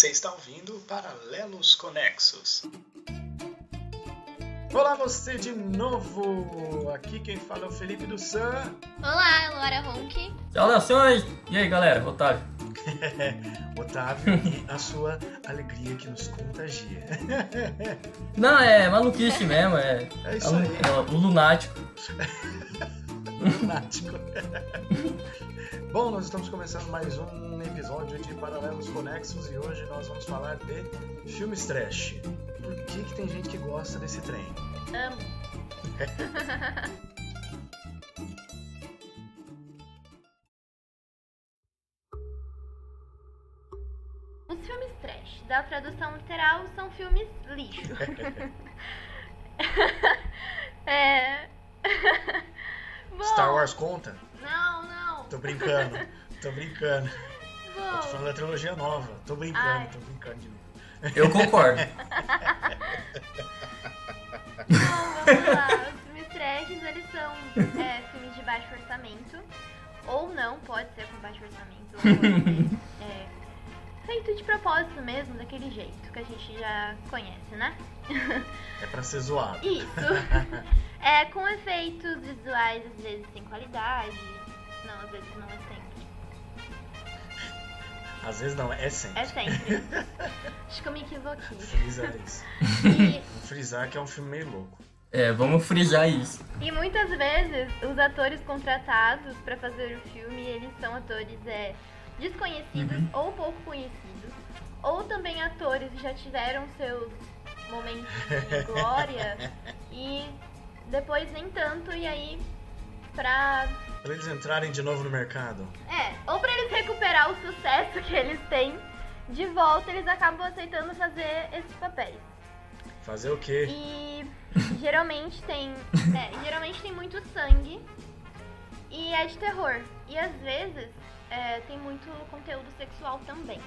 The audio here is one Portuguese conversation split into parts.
Você está ouvindo Paralelos Conexos. Olá você de novo! Aqui quem fala é o Felipe do Sam. Olá, eu Laura Ronk. Saudações! E aí galera, Otávio. Otávio e a sua alegria que nos contagia. Não, é maluquice mesmo, é, É é, isso um, aí. é um lunático. Lunático. Bom, nós estamos começando mais um episódio de Paralelos Conexos e hoje nós vamos falar de filmes trash. Por que, que tem gente que gosta desse trem? Amo. Os filmes trash, da tradução literal, são filmes lixo. é. Bom, Star Wars conta? Tô brincando, tô brincando. Eu tô Bom, falando da trilogia nova. Tô brincando, Ai. tô brincando de novo. Eu concordo. Bom, vamos lá. Os filmes trashes, eles são é, filmes de baixo orçamento. Ou não, pode ser com baixo orçamento. Ou é, feito de propósito mesmo, daquele jeito que a gente já conhece, né? É pra ser zoado. Isso. É, com efeitos visuais, às vezes sem qualidade. Não, às vezes não é sempre. Às vezes não, é sempre. É sempre. Acho que eu me equivoquei. Frisa isso. E, frisar que é um filme meio louco. É, vamos frisar isso. E muitas vezes os atores contratados para fazer o filme, eles são atores é, desconhecidos Uhum. ou pouco conhecidos, ou também atores que já tiveram seus momentos de glória e depois nem tanto e aí pra Pra eles entrarem de novo no mercado. é, ou pra eles recuperar o sucesso que eles têm de volta, eles acabam aceitando fazer esses papéis. Fazer o quê? E geralmente tem. é, geralmente tem muito sangue e é de terror. E às vezes é, tem muito conteúdo sexual também.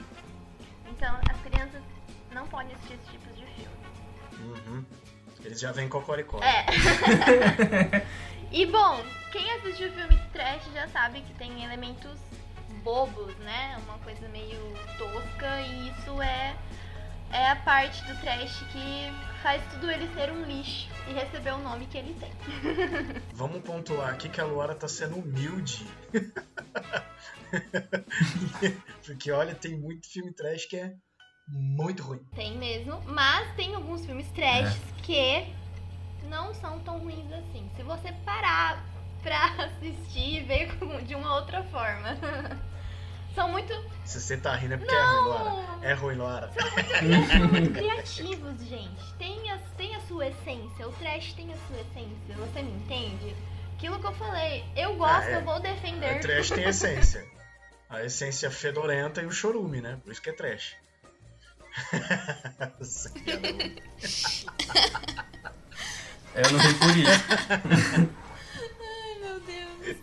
Então as crianças não podem assistir esse tipo de filme. Uhum. Eles já vêm cocoricó. É. e bom, quem assistiu filme trash já sabe que tem elementos bobos, né? Uma coisa meio tosca e isso é é a parte do trash que faz tudo ele ser um lixo e receber o nome que ele tem. Vamos pontuar aqui que a Luara tá sendo humilde. Porque olha, tem muito filme trash que é muito ruim. Tem mesmo, mas tem alguns filmes trash que não são tão ruins assim. Se você parar pra assistir e ver de uma outra forma. São muito Se você tá rindo é porque é ruim, Luara. Não. É ruim, Luara. são muito criativos, gente. Tem a, tem a sua essência. O trash tem a sua essência. Você me entende? Aquilo que eu falei, eu gosto, Ah, é. eu vou O defender. trash tem essência. A essência fedorenta e o chorume, né? Por isso que é trash. Que adoro. Eu não vi por isso. Ai, meu Deus.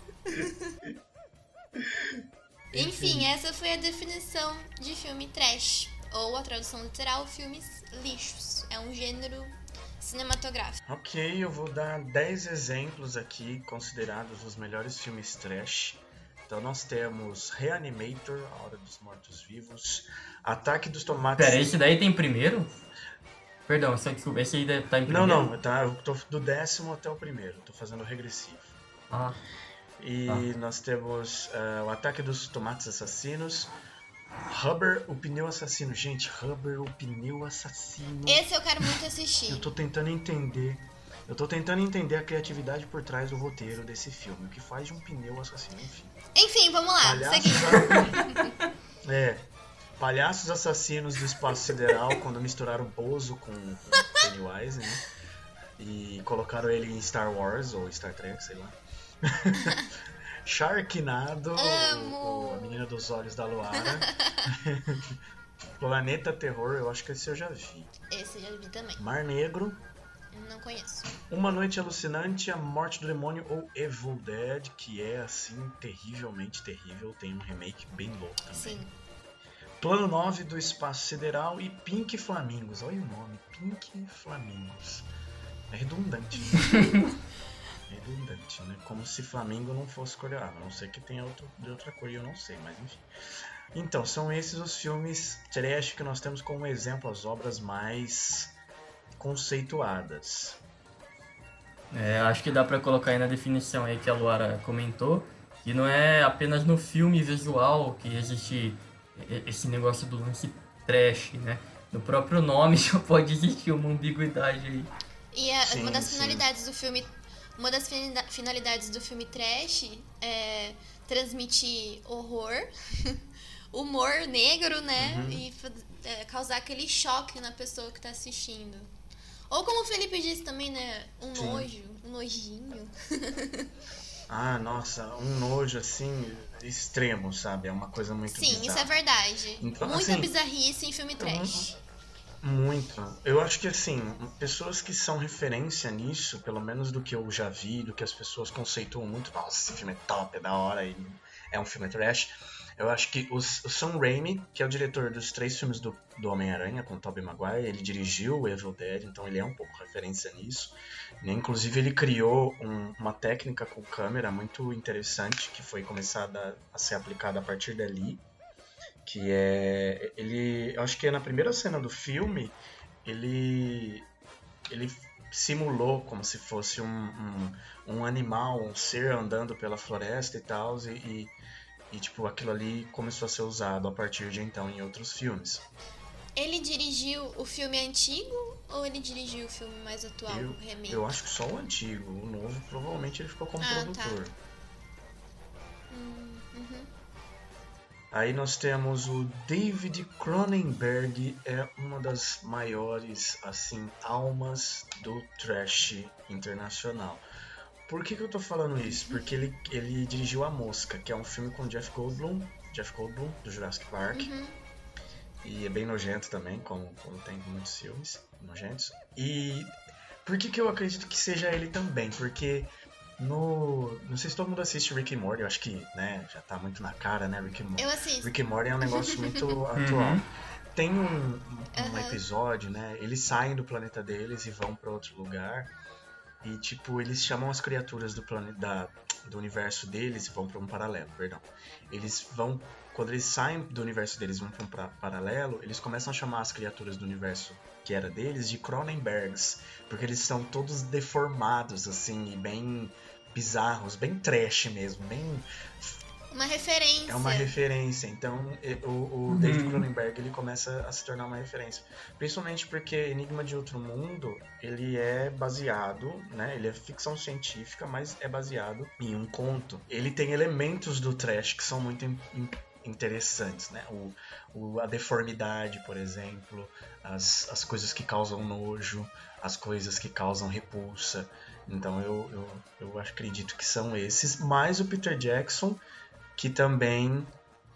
Enfim, essa foi a definição de filme trash. Ou a tradução literal, filmes lixos. É um gênero cinematográfico. Ok, eu vou dar 10 exemplos aqui considerados os melhores filmes trash. Então nós temos Reanimator, A Hora dos Mortos Vivos, Ataque dos Tomates. Pera, esse daí tem primeiro? Perdão, só desculpa, esse aí tá em Não, primeiro? não, tá, eu tô do décimo até o primeiro, tô fazendo regressivo. Ah, E Tá. nós temos eh, o Ataque dos Tomates Assassinos, Rubber, o Pneu Assassino. Gente, Rubber, o Pneu Assassino. Esse eu quero muito assistir. Eu tô tentando entender. Eu tô tentando entender a criatividade por trás do roteiro desse filme. O que faz de um pneu assassino, enfim. Enfim, vamos lá. Palhaços, Seguindo. é. Palhaços assassinos do espaço sideral quando misturaram Bozo com, com Pennywise, né? E colocaram ele em Star Wars ou Star Trek, sei lá. Sharknado, Amo. o- o- a menina dos olhos da Luara. Planeta Terror, eu acho que esse eu já vi. Esse eu já vi também. Mar Negro, Não conheço. Uma Noite Alucinante, A Morte do Demônio ou Evil Dead, que é assim terrivelmente terrível, tem um remake bem louco também. Sim. Plano 9 do Espaço Sideral e Pink Flamingos. Olha o nome, Pink Flamingos. É redundante. redundante, né? Como se Flamengo não fosse coreano. A não sei que tenha outro, de outra cor, eu não sei, mas enfim. Então, são esses os filmes trash que nós temos como exemplo as obras mais conceituadas. É, acho que dá pra colocar aí na definição aí que a Luara comentou, que não é apenas no filme visual que existe esse negócio do lance trash, né? No próprio nome já pode existir uma ambiguidade aí. E a, sim, uma das sim. finalidades do filme, uma das finalidades do filme trash é transmitir horror, humor negro, né? Uhum. E é, causar aquele choque na pessoa que tá assistindo. Ou como o Felipe disse também, né? Um sim. nojo, um nojinho. ah, nossa, um nojo assim extremo, sabe? É uma coisa muito Sim, bizarra. isso é verdade. Então, Muita assim, bizarrice em filme trash. Muito. Eu acho que assim, pessoas que são referência nisso, pelo menos do que eu já vi, do que as pessoas conceituam muito, nossa, esse filme é top, é da hora, e é um filme trash. Eu acho que os, o Sam Raimi, que é o diretor dos três filmes do, do Homem-Aranha com Tobey Maguire, ele dirigiu o Evil Dead, então ele é um pouco referência nisso. E, inclusive ele criou um, uma técnica com câmera muito interessante que foi começada a ser aplicada a partir dali que é ele eu acho que é na primeira cena do filme ele ele simulou como se fosse um, um, um animal um ser andando pela floresta e tal e, e, e, tipo aquilo ali começou a ser usado a partir de então em outros filmes ele dirigiu o filme antigo ou ele dirigiu o filme mais atual eu, o remake eu acho que só o antigo o novo provavelmente ele ficou como ah, tá. produtor tá. Aí nós temos o David Cronenberg, é uma das maiores assim almas do trash internacional. Por que, que eu tô falando isso? Porque ele, ele dirigiu A Mosca, que é um filme com Jeff Goldblum, Jeff Goldblum do Jurassic Park. Uhum. E é bem nojento também, como, como tem muitos filmes nojentos. E por que, que eu acredito que seja ele também? Porque no. Não sei se todo mundo assiste Rick and Morty, eu acho que, né, já tá muito na cara, né, Rick and Morty. Eu assisto. Rick and Morty é um negócio muito atual. Uhum. Tem um, um uhum. episódio, né? Eles saem do planeta deles e vão para outro lugar. E, tipo, eles chamam as criaturas do planeta do universo deles e vão para um paralelo, perdão. Eles vão. Quando eles saem do universo deles e vão para um paralelo, eles começam a chamar as criaturas do universo que era deles de Cronenbergs. Porque eles são todos deformados, assim, e bem bizarros, bem trash mesmo, bem uma referência. É uma referência. Então, o, o uhum. David Cronenberg ele começa a se tornar uma referência. Principalmente porque Enigma de Outro Mundo, ele é baseado, né? Ele é ficção científica, mas é baseado em um conto. Ele tem elementos do trash que são muito interessantes, né? O, o, a deformidade, por exemplo, as, as coisas que causam nojo, as coisas que causam repulsa. Então eu, eu, eu acredito que são esses, mais o Peter Jackson, que também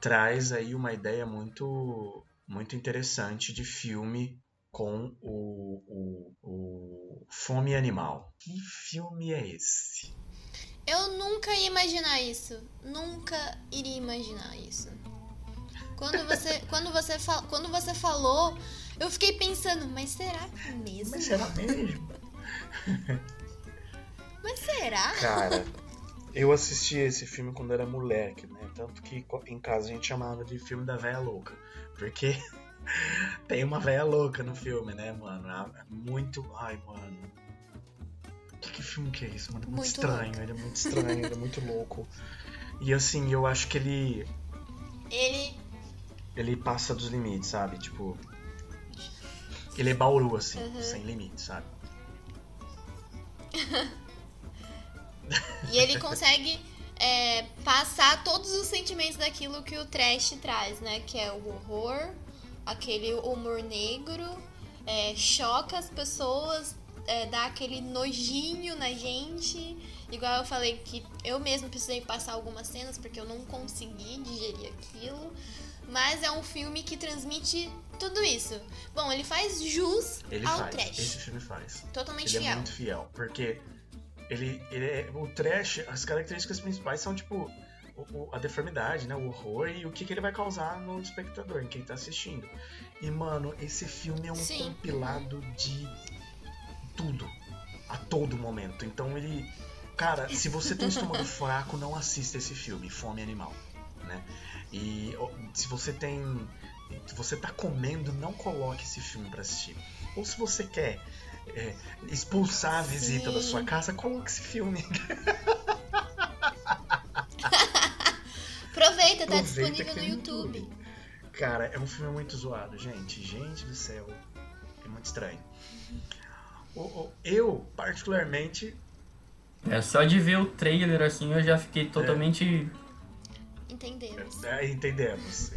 traz aí uma ideia muito, muito interessante de filme com o, o, o Fome Animal. Que filme é esse? Eu nunca ia imaginar isso. Nunca iria imaginar isso. Quando você, quando você, quando você falou, eu fiquei pensando, mas será mesmo? Mas será mesmo? mas será? Cara, eu assisti esse filme quando era moleque, né? Tanto que em casa a gente chamava de filme da véia louca. Porque tem uma véia louca no filme, né, mano? É muito. Ai, mano. Que, que filme que é isso, mano? É muito, muito estranho, louco. ele é muito estranho, ele é muito louco. E assim, eu acho que ele. Ele. Ele passa dos limites, sabe? Tipo. Ele é Bauru, assim, uhum. sem limites, sabe? e ele consegue é, passar todos os sentimentos daquilo que o trash traz, né? Que é o horror, aquele humor negro, é, choca as pessoas, é, dá aquele nojinho na gente. Igual eu falei que eu mesmo precisei passar algumas cenas porque eu não consegui digerir aquilo. Mas é um filme que transmite tudo isso. Bom, ele faz jus ele ao faz. trash. Esse filme faz. Totalmente ele fiel. Ele é muito fiel, porque ele, ele é, o trash, as características principais são tipo o, a deformidade, né, o horror e o que, que ele vai causar no espectador, em quem tá assistindo. E mano, esse filme é um Sim. compilado de tudo a todo momento. Então ele cara, se você tem um estômago fraco, não assista esse filme, Fome Animal, né? E se você tem se você tá comendo, não coloque esse filme para assistir. Ou se você quer é, expulsar a visita Sim. da sua casa, coloque esse filme. Aproveita, tá disponível no YouTube. YouTube. Cara, é um filme muito zoado, gente. Gente do céu. É muito estranho. Eu, particularmente. É, só de ver o trailer assim eu já fiquei totalmente. É. Entendemos. É, entendemos.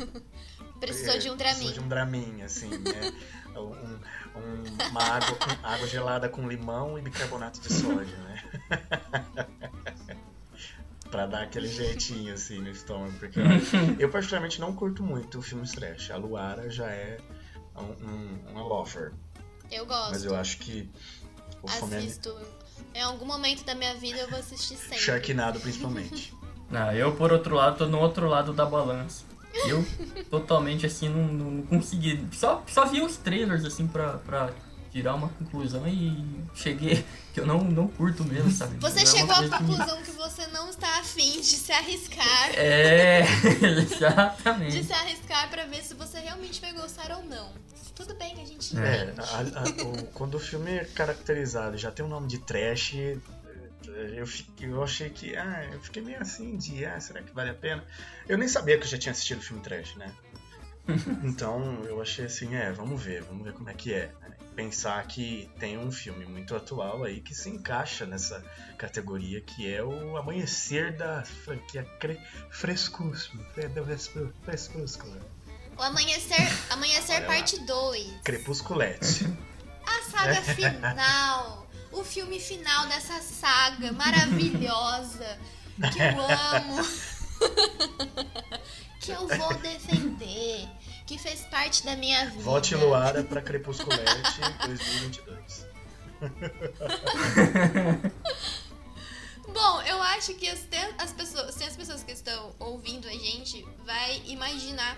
Precisou é, de um dramin. Precisou de um dramin, assim, né? um, um, uma água, com, água gelada com limão e bicarbonato de sódio, né? pra dar aquele jeitinho assim no estômago. Porque eu, particularmente não curto muito o filme trash. A Luara já é um, um, uma lover. Eu gosto. Mas eu acho que o Assisto. Em algum momento da minha vida eu vou assistir sempre. Sharknado, principalmente. Não, eu, por outro lado, tô no outro lado da balança. Eu totalmente assim não, não consegui. Só, só vi os trailers assim pra, pra tirar uma conclusão e cheguei que eu não, não curto mesmo, sabe? Você não é chegou é à conclusão que... que... você não está afim de se arriscar. É, exatamente. De se arriscar para ver se você realmente vai gostar ou não. Tudo bem que a gente é, a, a, o, quando o filme é caracterizado já tem o um nome de trash, eu, fiquei, eu achei que. Ah, eu fiquei meio assim de. Ah, será que vale a pena? Eu nem sabia que eu já tinha assistido o filme trash, né? então eu achei assim, é, vamos ver, vamos ver como é que é. Né? Pensar que tem um filme muito atual aí que se encaixa nessa categoria que é o Amanhecer da franquia Cre... Frescúsculo. Frescúsculo. O Amanhecer, Amanhecer parte 2. Crepusculete. A saga final. O filme final dessa saga maravilhosa que eu amo. que eu vou defender, que fez parte da minha vida. Vote Luara para Crepusculete 2022. Bom, eu acho que as, as pessoas, se as pessoas que estão ouvindo a gente vai imaginar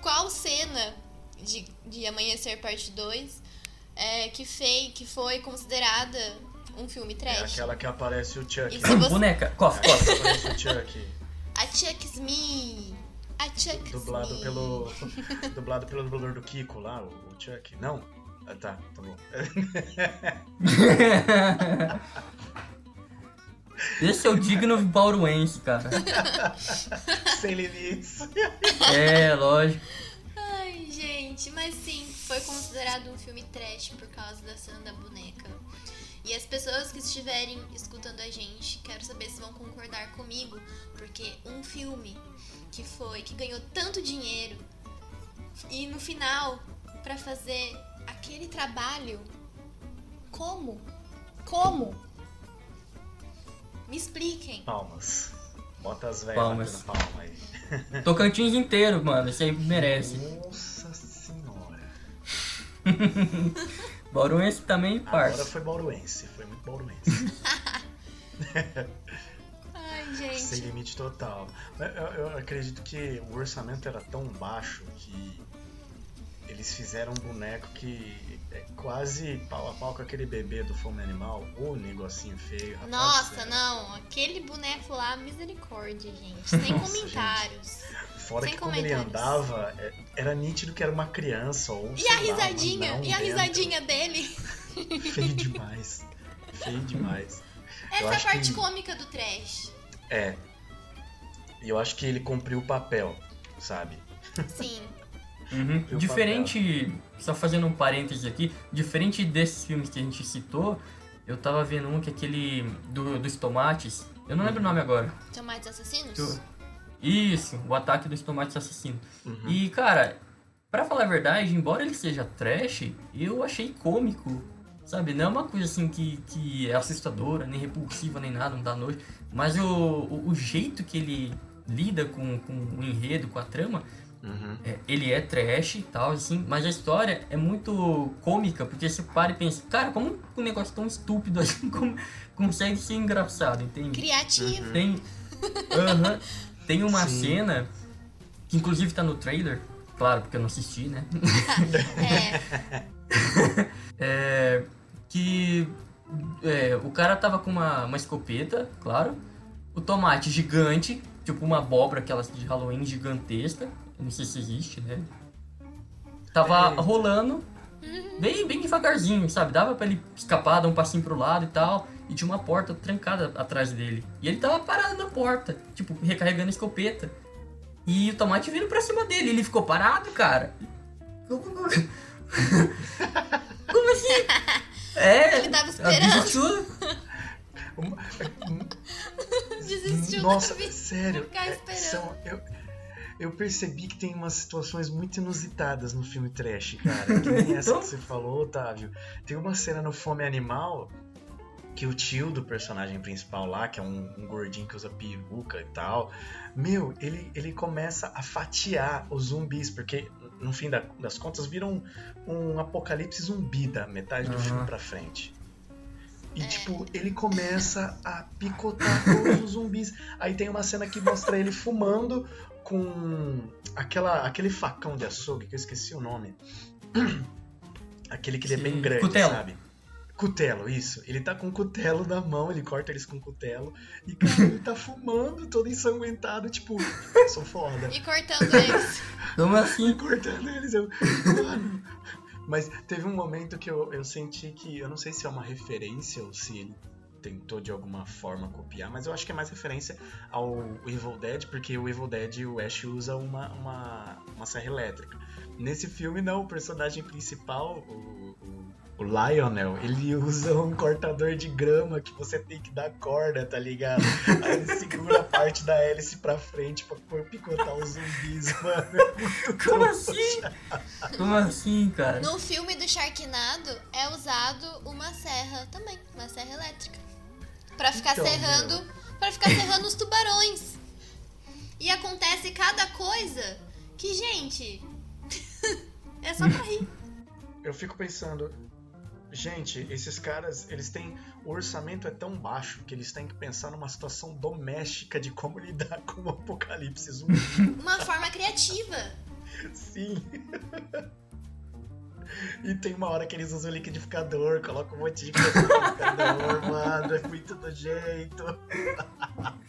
qual cena de, de Amanhecer Parte 2 é, que, fei, que foi considerada um filme trash. É aquela que aparece o Chuck. Você... Boneca, costa. É, aparece o Chuck. A Chuck Smith. A Chuck dublado pelo Dublado pelo dublador do Kiko lá, o, Chuck. Não? Ah, tá, tá bom. Esse é o digno bauruense, cara. Sem limites. É, lógico. Gente, mas sim, foi considerado um filme trash por causa da cena da boneca. E as pessoas que estiverem escutando a gente, quero saber se vão concordar comigo, porque um filme que foi que ganhou tanto dinheiro e no final para fazer aquele trabalho como? Como? Me expliquem. Palmas. Bota as velhas Palmas. palma aí. Tocantins inteiro, mano. Isso aí merece. Nossa. Bauruense também, parça. Agora foi Bauruense, foi muito Bauruense. Ai, gente. Sem limite total. Eu, eu, acredito que o orçamento era tão baixo que eles fizeram um boneco que é quase pau a pau com aquele bebê do Fome Animal. Ô, negocinho feio, rapaz. Nossa, não. Aquele boneco lá, misericórdia, gente. Sem Nossa, comentários. Gente. Fora Sem que quando ele andava, é, era nítido que era uma criança ou E a risadinha? e a risadinha dele? Feio demais. Feio demais. Essa é a parte que... cômica do trash. É. E eu acho que ele cumpriu o papel, sabe? Sim. Uhum. Diferente, só fazendo um parêntese aqui, diferente desses filmes que a gente citou, eu tava vendo um que é aquele do, dos tomates. Eu não lembro o nome agora. Tomates assassinos? Tu... Isso, o ataque dos tomates assassinos. Uhum. E, cara, para falar a verdade, embora ele seja trash, eu achei cômico. Sabe, não é uma coisa assim que, que é assustadora, nem repulsiva, nem nada, não dá nojo. Mas o, o, o jeito que ele lida com, com o enredo, com a trama, Uhum. É, ele é trash e tal, assim, mas a história é muito cômica, porque você para e pensa, cara, como um negócio tão estúpido assim como, consegue ser engraçado, entende? Criativo. Tem, uhum, tem uma Sim. cena, que inclusive tá no trailer, claro, porque eu não assisti, né? é. é. Que é, o cara tava com uma, uma escopeta, claro. O tomate gigante, tipo uma abóbora aquelas de Halloween gigantesca. Não sei se existe, né? Tava Eita. rolando bem, bem devagarzinho, sabe? Dava pra ele escapar, dar um passinho pro lado e tal. E tinha uma porta trancada atrás dele. E ele tava parado na porta, tipo, recarregando a escopeta. E o tomate vindo pra cima dele. Ele ficou parado, cara. Como assim? É. Ele tava esperando. Desistiu. Desistiu Nossa, sério. Ficar é, esperando. são- eu, eu percebi que tem umas situações muito inusitadas no filme trash, cara. Que nem essa Então? que você falou, Otávio. Tem uma cena no Fome Animal que o tio do personagem principal lá, que é um, um gordinho que usa peruca e tal, meu, ele, ele começa a fatiar os zumbis, porque no fim da- das contas viram um, um apocalipse zumbi da metade do filme pra frente. E É. tipo, ele começa a picotar todos os zumbis. Aí tem uma cena que mostra ele fumando com aquela, aquele facão de açougue, que eu esqueci o nome. Aquele que ele é bem grande, cutelo. sabe? Cutelo, isso. Ele tá com o cutelo na mão, ele corta eles com o cutelo. E, cara, ele tá fumando, todo ensanguentado, tipo, sou foda. E cortando eles. Como assim? Cortando eles, eu. Mano. Mas teve um momento que eu, eu senti que. Eu não sei se é uma referência ou se ele tentou de alguma forma copiar, mas eu acho que é mais referência ao Evil Dead, porque o Evil Dead o Ash usa uma, uma, uma serra elétrica. Nesse filme, não, o personagem principal, o, o, o Lionel, ele usa um cortador de grama que você tem que dar corda, tá ligado? Aí ele segura a parte da hélice pra frente pra picotar os zumbis, mano. É Como assim? Como assim, cara? No filme do Sharknado é usado uma serra também, uma serra elétrica. Pra ficar Então, serrando, para ficar serrando os tubarões. E acontece cada coisa que, gente, é só pra rir. Eu fico pensando, gente, esses caras, eles têm. O orçamento é tão baixo que eles têm que pensar numa situação doméstica de como lidar com o apocalipse zumbi. Uma forma criativa. Sim. E tem uma hora que eles usam liquidificador, colocam um monte de coisa no liquidificador, mano. É muito nojento.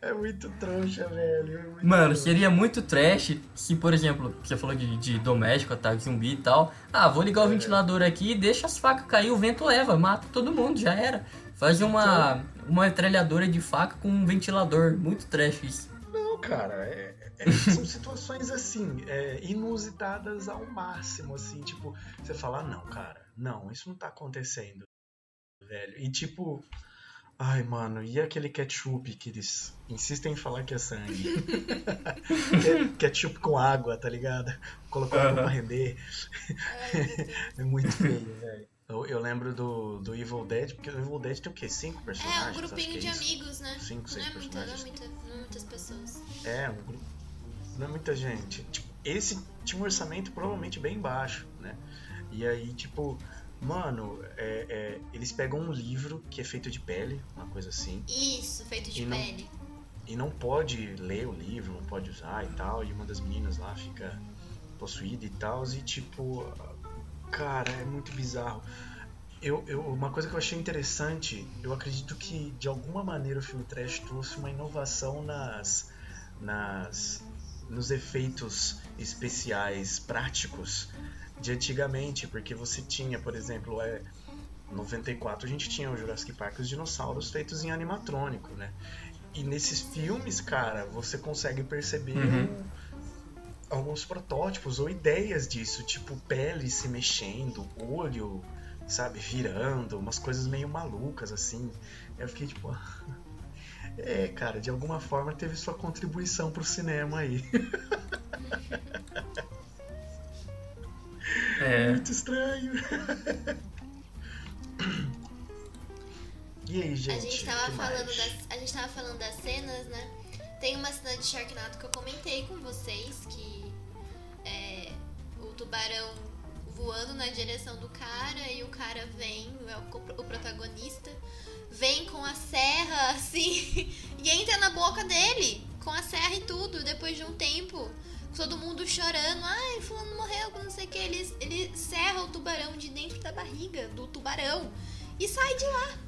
É muito trouxa, velho. é muito Mano, trouxa. seria muito trash se, por exemplo, você falou de, de doméstico, ataque zumbi e tal. Ah, vou ligar o É. ventilador aqui, deixa as facas cair, o vento leva, mata todo mundo, já era. Faz uma, uma metralhadora de faca com um ventilador. Muito trash isso. Não, cara, é- é- são situações assim, é, inusitadas ao máximo, assim, tipo, você fala, ah, não, cara, não, isso não tá acontecendo, velho. E tipo, ai, mano, e aquele ketchup que eles insistem em falar que é sangue? Que- ketchup com água, tá ligado? Colocou água pra Aham. render. é muito feio, velho. Eu, eu lembro do, do Evil Dead, porque o Evil Dead tem o quê? Cinco É, personagens? um Acho grupinho que é de isso. amigos, né? Cinco, Não seis é, muita, não, é personagens. muita, não é muitas pessoas. É, um grupo. Não é muita gente. Tipo, esse tinha um orçamento provavelmente bem baixo, né? E aí, tipo, mano, é- é, eles pegam um livro que é feito de pele, uma coisa assim, Isso, feito de não- pele. e não pode ler o livro, não pode usar e tal, e uma das meninas lá fica possuída e tal, e tipo, cara, é muito bizarro. Eu, eu, uma coisa que eu achei interessante, eu acredito que de alguma maneira o filme Trash trouxe uma inovação nas, nas nos efeitos especiais práticos de antigamente, porque você tinha, por exemplo, é, 94 a gente tinha o Jurassic Park os dinossauros feitos em animatrônico, né? E nesses filmes, cara, você consegue perceber Uhum. um- alguns protótipos ou ideias disso, tipo pele se mexendo, olho, sabe, virando, umas coisas meio malucas assim. Eu fiquei tipo, é, cara, de alguma forma teve sua contribuição pro cinema aí. É. Muito estranho. E aí, gente? a gente tava que falando das. A gente tava falando das cenas, né? Tem uma cena de Sharknado que eu comentei com vocês que é o tubarão voando na direção do cara e o cara vem, é o, o protagonista, vem com a serra assim e entra na boca dele, com a serra e tudo, depois de um tempo. Todo mundo chorando, ai, fulano morreu, não sei o que. Ele, ele serra o tubarão de dentro da barriga do tubarão. e sai de lá.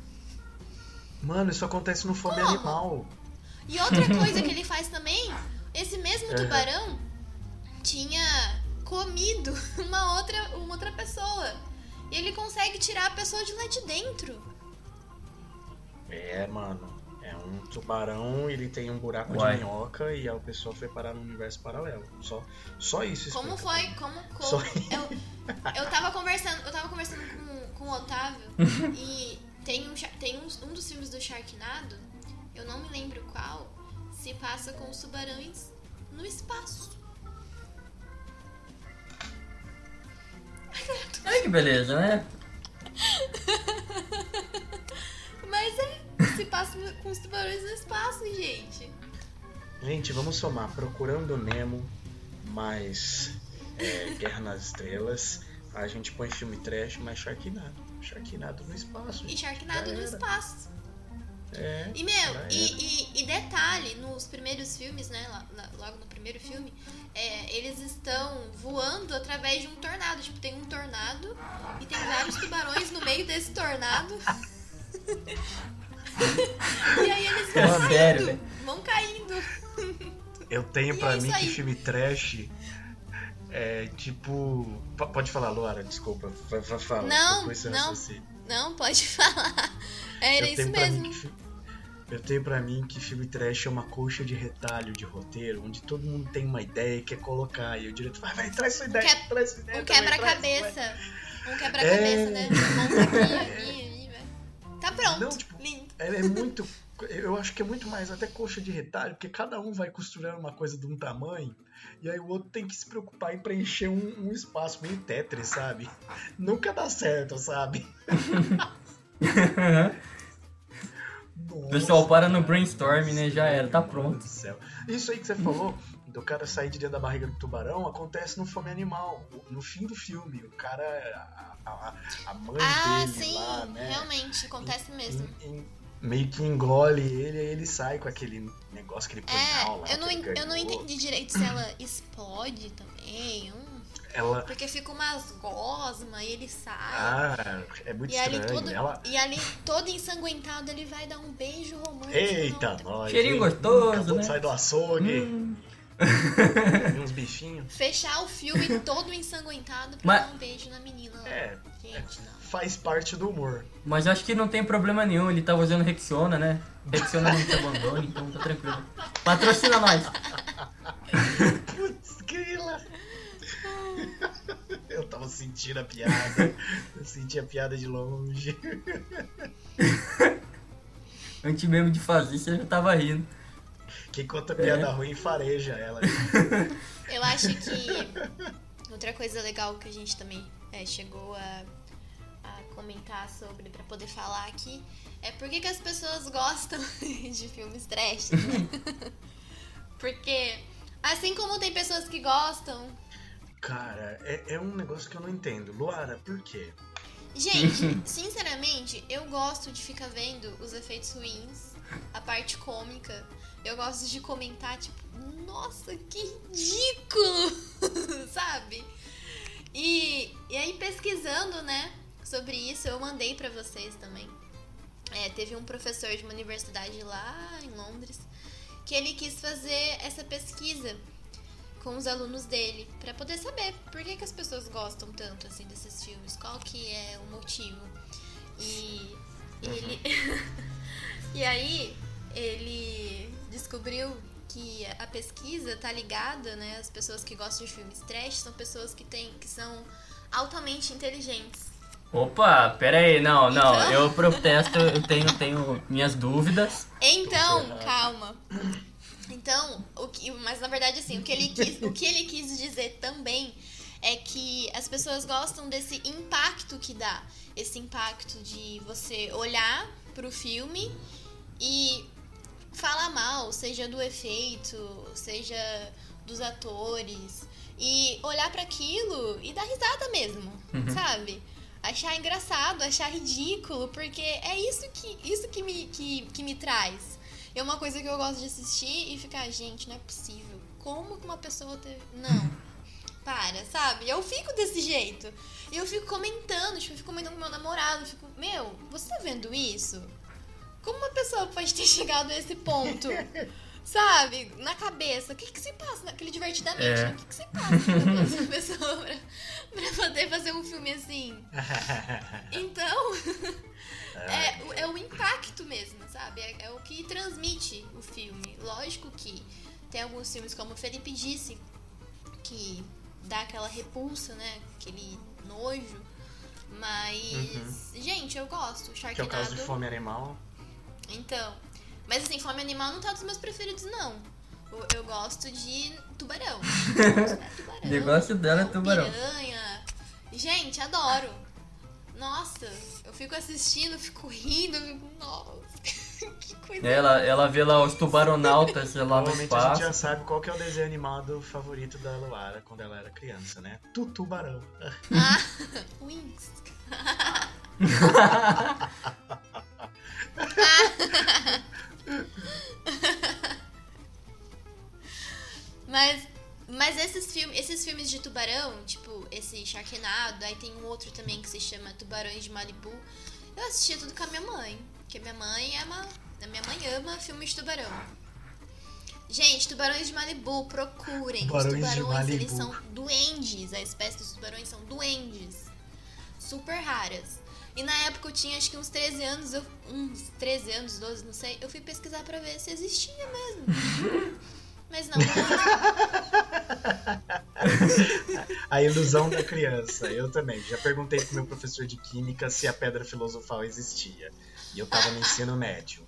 Mano, isso acontece no Fome Como? Animal. E outra coisa que ele faz também, esse mesmo tubarão tinha comido uma outra, uma outra pessoa. E ele consegue tirar a pessoa de lá de dentro. É, mano. É um tubarão, ele tem um buraco Uai. de minhoca e a pessoa foi parar no universo paralelo. Só, só isso Como explica. foi? Como, como Só- eu, eu tava conversando, eu tava conversando com, com o Otávio e tem um tem um, um dos filmes do Sharknado, eu não me lembro qual, se passa com os tubarões no espaço. Ai, que beleza, né? Mas é, se passa com os tubarões no espaço, gente. Gente, vamos somar Procurando Nemo mais é, Guerra nas Estrelas. A gente põe filme trash mais Sharknado. Sharknado no espaço. E. Sharknado no espaço. É. E, meu, e, e, e detalhe, nos primeiros filmes, né, logo no primeiro filme, é, eles estão voando através de um tornado. Tipo, tem um tornado e tem vários tubarões no meio desse tornado. e aí eles vão Fala caindo, sério, velho. vão caindo. Eu tenho E pra é mim que filme trash é tipo. P- pode falar, Luara, desculpa. Não, não. Não, pode falar. Era Eu isso tenho pra mim mesmo. que Eu tenho pra mim que filme trash é uma coxa de retalho de roteiro, onde todo mundo tem uma ideia e quer colocar. E o diretor vai, vai, traz sua ideia, que- traz sua ideia. Um quebra-cabeça. Um quebra-cabeça, É. né? Monta aqui, aqui. Tá pronto. Não, tipo, Lindo. vai. É, é muito. Eu acho que é muito mais até coxa de retalho, porque cada um vai construindo uma coisa de um tamanho, e aí o outro tem que se preocupar em preencher um, um espaço meio Tetris, sabe? Nunca dá certo, sabe? O pessoal para no brainstorm, né? Já era, tá pronto. Isso aí que você falou, do cara sair de dentro da barriga do tubarão, acontece no Fome Animal. No fim do filme, o cara. A, a, a mãe Ah, dele sim, lá, né? realmente, acontece mesmo. em- em- meio que engole ele, aí ele sai com aquele negócio que ele põe na aula. É, eu não, eu não entendi direito se ela explode também. hum, Ela. porque fica umas gosmas e ele sai. Ah, é muito e, ali estranho. todo, Ela. e ali todo ensanguentado ele vai dar um beijo romântico. Eita, nós. Cheirinho gostoso, né? de sair do açougue, Hum, uns bifinhos. Fechar o filme todo ensanguentado pra Mas- dar um beijo na menina lá. É, Gente, não. faz parte do humor. mas acho que não tem problema nenhum, ele tava usando Rexona, né? Rexona não te abandona, então tá tranquilo. Patrocina nós. Putz, grila. Eu tava sentindo a piada. Eu senti a piada de longe. Antes mesmo de fazer, você já tava rindo. Quem conta piada É. ruim fareja ela. Eu acho que outra coisa legal que a gente também é, chegou a, a comentar sobre pra poder falar aqui é por que, que as pessoas gostam de filmes trash, né? Porque assim como tem pessoas que gostam. Cara, é, é um negócio que eu não entendo. Luara, por quê? Gente, sinceramente, eu gosto de ficar vendo os efeitos ruins, a parte cômica. Eu gosto de comentar, tipo, nossa, que ridículo! Sabe? E, e aí, pesquisando, né, sobre isso, eu mandei pra vocês também. É, teve um professor de uma universidade lá em Londres que ele quis fazer essa pesquisa com os alunos dele pra poder saber por que, que as pessoas gostam tanto assim desses filmes, qual que é o motivo. E, e ele e aí ele descobriu que a pesquisa tá ligada, né? As pessoas que gostam de filmes trash são pessoas que têm que são altamente inteligentes. Opa, pera aí, não, não, Então? eu protesto, eu tenho, tenho minhas dúvidas. Então, calma. Então, o que, mas na verdade assim, o que ele quis, o que ele quis dizer também é que as pessoas gostam desse impacto que dá, esse impacto de você olhar pro filme e falar mal, seja do efeito, seja dos atores e olhar para aquilo e dar risada mesmo, sabe? Achar engraçado, achar ridículo, porque é isso que isso que me que, que me traz. É uma coisa que eu gosto de assistir e ficar, gente, não é possível. Como que uma pessoa teve. Não. para, sabe? Eu fico desse jeito. E eu fico comentando, tipo, eu fico comentando com meu namorado, eu fico, meu, você tá vendo isso? Como uma pessoa pode ter chegado a esse ponto? Sabe? Na cabeça. O que que se passa naquele divertidamente? É. O que que se passa na cabeça da pessoa pra, pra poder fazer um filme assim? Então, é, o- é o impacto mesmo, sabe? É, é o que transmite o filme. Lógico que tem alguns filmes, como o Felipe disse, que dá aquela repulsa, né? Aquele nojo. Mas, gente, eu gosto. Uhum. que é o caso de Sharknado. fome animal. Então. Mas assim, fome animal não tá dos meus preferidos, não. Eu, eu gosto de tubarão. Eu gosto de tubarão. O negócio dela é tubarão. Piranha. Gente, adoro. Nossa, eu fico assistindo, fico rindo, fico, nossa, que coisa. Ela, ela vê lá os tubaronautas lá no Provavelmente a gente espaço. já sabe qual que é o desenho animado favorito da Luara quando ela era criança, né? Tutubarão. Ah, Wings. Mas, mas esses, filmes, esses filmes de tubarão, tipo esse Sharknado, aí tem um outro também que se chama Tubarões de Malibu, eu assistia tudo com a minha mãe. Porque minha mãe ama. A minha mãe ama filmes de tubarão. Gente, tubarões de Malibu, procurem. Tubarões Os tubarões, eles Malibu. são duendes. A espécie dos tubarões são duendes. Super raras. E na época eu tinha acho que uns 13 anos, eu, uns 13 anos, 12, não sei. Eu fui pesquisar pra ver se existia mesmo. Mas não. A ilusão da criança. Eu também. Já perguntei pro meu professor de química se a pedra filosofal existia. E eu tava no ensino médio.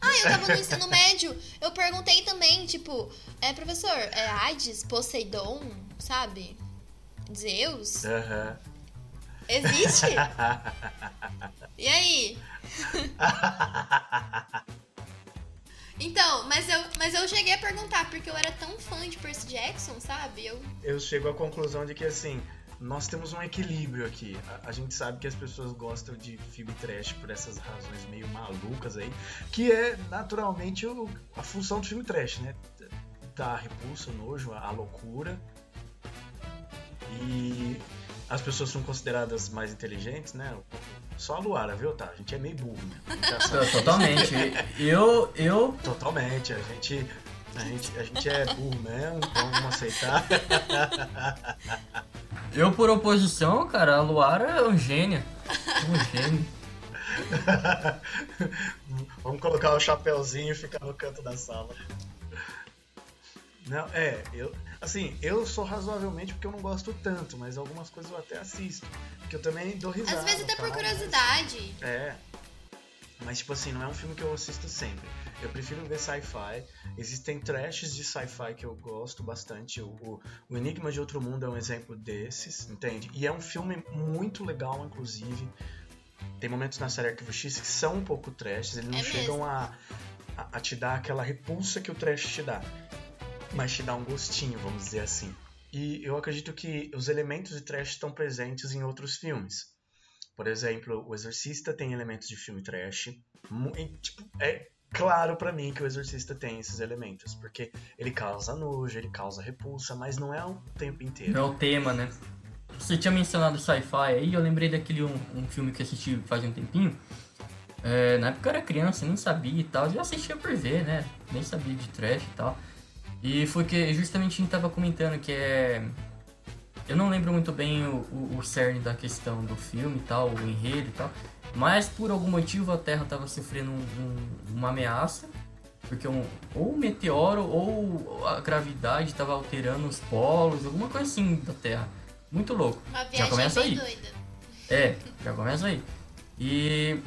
Ah, eu tava no ensino médio. Eu perguntei também, tipo, é, professor, é Hades, Poseidon, sabe? Zeus? Aham. Existe? E aí? Então, mas eu, mas eu cheguei a perguntar, porque eu era tão fã de Percy Jackson, sabe? Eu. Eu chego à conclusão de que assim. Nós temos um equilíbrio aqui. A, a gente sabe que as pessoas gostam de filme trash por essas razões meio malucas aí, que é naturalmente o- a função do filme trash, né? Dar a repulsa, o nojo, a, a loucura. E as pessoas são consideradas mais inteligentes, né? Só a Luara, viu, tá? A gente é meio burro, né? Sabe Totalmente. Eu, eu, Totalmente, a gente, a gente, a gente é burro mesmo, então vamos aceitar. eu por oposição, cara, a Luara é um gênio. Um gênio. vamos colocar o chapéuzinho e ficar no canto da sala. Não, é, eu, assim, eu sou razoavelmente porque eu não gosto tanto, mas algumas coisas eu até assisto, porque eu também dou risada. Às vezes até por tal, mas- curiosidade. É. Mas, tipo assim, não é um filme que eu assisto sempre. Eu prefiro ver sci-fi. Existem trashes de sci-fi que eu gosto bastante. O, o- o Enigma de Outro Mundo é um exemplo desses, entende? E é um filme muito legal, inclusive. Tem momentos na série Arquivo X que são um pouco trashes. Eles não É chegam a, a, a te dar aquela repulsa que o trash te dá. Mas te dá um gostinho, vamos dizer assim. E eu acredito que os elementos de trash estão presentes em outros filmes. Por exemplo, O Exorcista tem elementos de filme trash. E, tipo, é claro pra mim que o Exorcista tem esses elementos, porque ele causa nojo, ele causa repulsa, mas não é o tempo inteiro. É o tema, né? Você tinha mencionado sci-fi aí, eu lembrei daquele um, um filme que assisti faz um tempinho. É, na época eu era criança, nem sabia e tal, já assistia por ver, né? Nem sabia de trash e tal. E foi que justamente a gente tava comentando que é. Eu não lembro muito bem o, o, o cerne da questão do filme e tal, o enredo e tal. Mas por algum motivo a Terra tava sofrendo um- um- uma ameaça. Porque um, ou um meteoro ou a gravidade tava alterando os polos, alguma coisa assim da Terra. Muito louco. Já começa bem aí. doida. É, já começa aí. E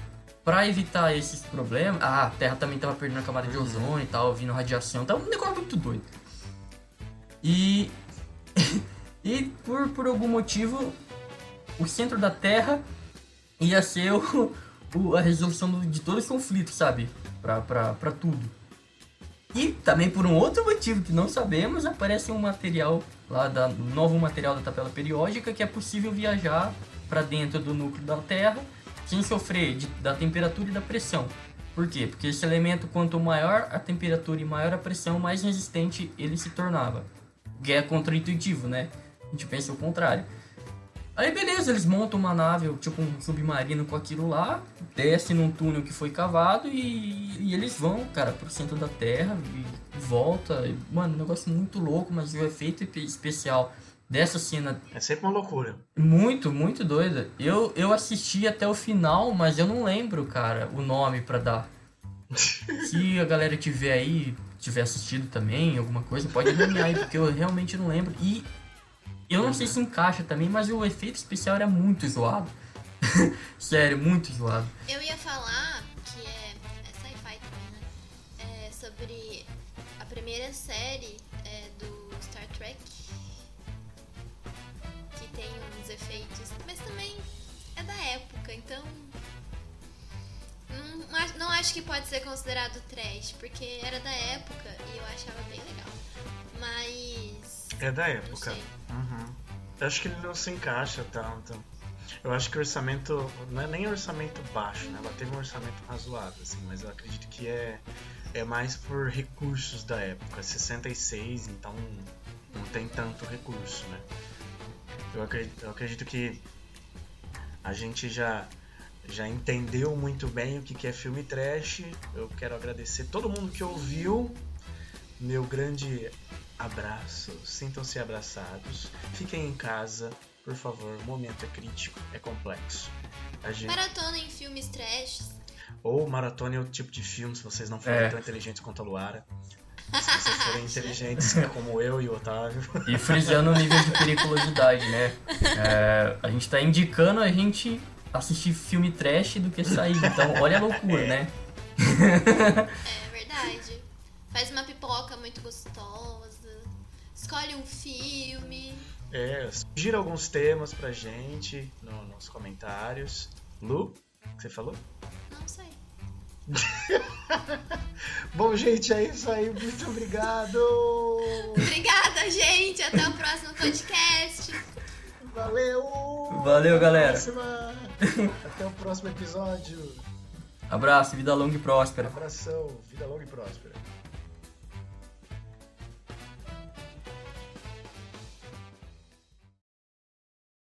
pra evitar esses problemas, ah, a Terra também tava perdendo a camada de ozônio e tal, vindo radiação, tava um negócio muito doido. E e por, por algum motivo o centro da Terra ia ser o, o- a resolução do- de todos os conflitos, sabe? Pra, pra, pra tudo. E também por um outro motivo que não sabemos, aparece um material lá, da, um novo material da tabela periódica que é possível viajar para dentro do núcleo da Terra sem sofrer de- da temperatura e da pressão. Por quê? Porque esse elemento, quanto maior a temperatura e maior a pressão, mais resistente ele se tornava. Que é contraintuitivo, né? gente pensa o contrário. Aí beleza, eles montam uma nave, tipo um submarino com aquilo lá, desce num túnel que foi cavado e, e eles vão, cara, pro centro da Terra e, volta. E, mano, um negócio muito louco, mas o efeito especial dessa cena. É sempre uma loucura. Muito, muito doida. Eu, eu assisti até o final, mas eu não lembro, cara, o nome para dar. Se a galera tiver aí, tiver assistido também, alguma coisa, pode nomear aí, porque eu realmente não lembro. E eu não sei se encaixa também, mas o efeito especial era muito zoado. Sério, muito zoado. Eu ia falar que é, é sci-fi também, né? É sobre a primeira série efeitos, mas também é da época, então. Não, não acho que pode ser considerado trash, porque era da época e eu achava bem legal. Mas. É da época. Uhum. Acho que ele não se encaixa tanto. Eu acho que o orçamento. Não é nem orçamento baixo, né? Ela teve um orçamento razoável, assim, mas eu acredito que é, é mais por recursos da época. 66, então não tem tanto recurso, né? Eu acredito, eu acredito que a gente já, já entendeu muito bem o que é filme trash. Eu quero agradecer todo mundo que ouviu. Meu grande abraço, sintam-se abraçados, fiquem em casa, por favor, o momento é crítico, é complexo. Gente... Maratona em filmes trash. Ou maratona é outro tipo de filme, se vocês não forem é. tão inteligentes quanto a Luara. Se vocês forem inteligentes como eu e o Otávio. E frisando o nível de periculosidade, né? É, a gente tá indicando a gente assistir filme trash do que sair. Então, olha a loucura, é. né? É verdade. Faz uma pipoca muito gostosa escolhe um filme. É, sugira alguns temas pra gente no, nos comentários. Lu, o que você falou? Não sei. Bom, gente, é isso aí. Muito obrigado. Obrigada, gente. Até o próximo podcast. Valeu. Valeu, galera. Até o próximo episódio. Abraço, vida longa e próspera. Abração, vida longa e próspera.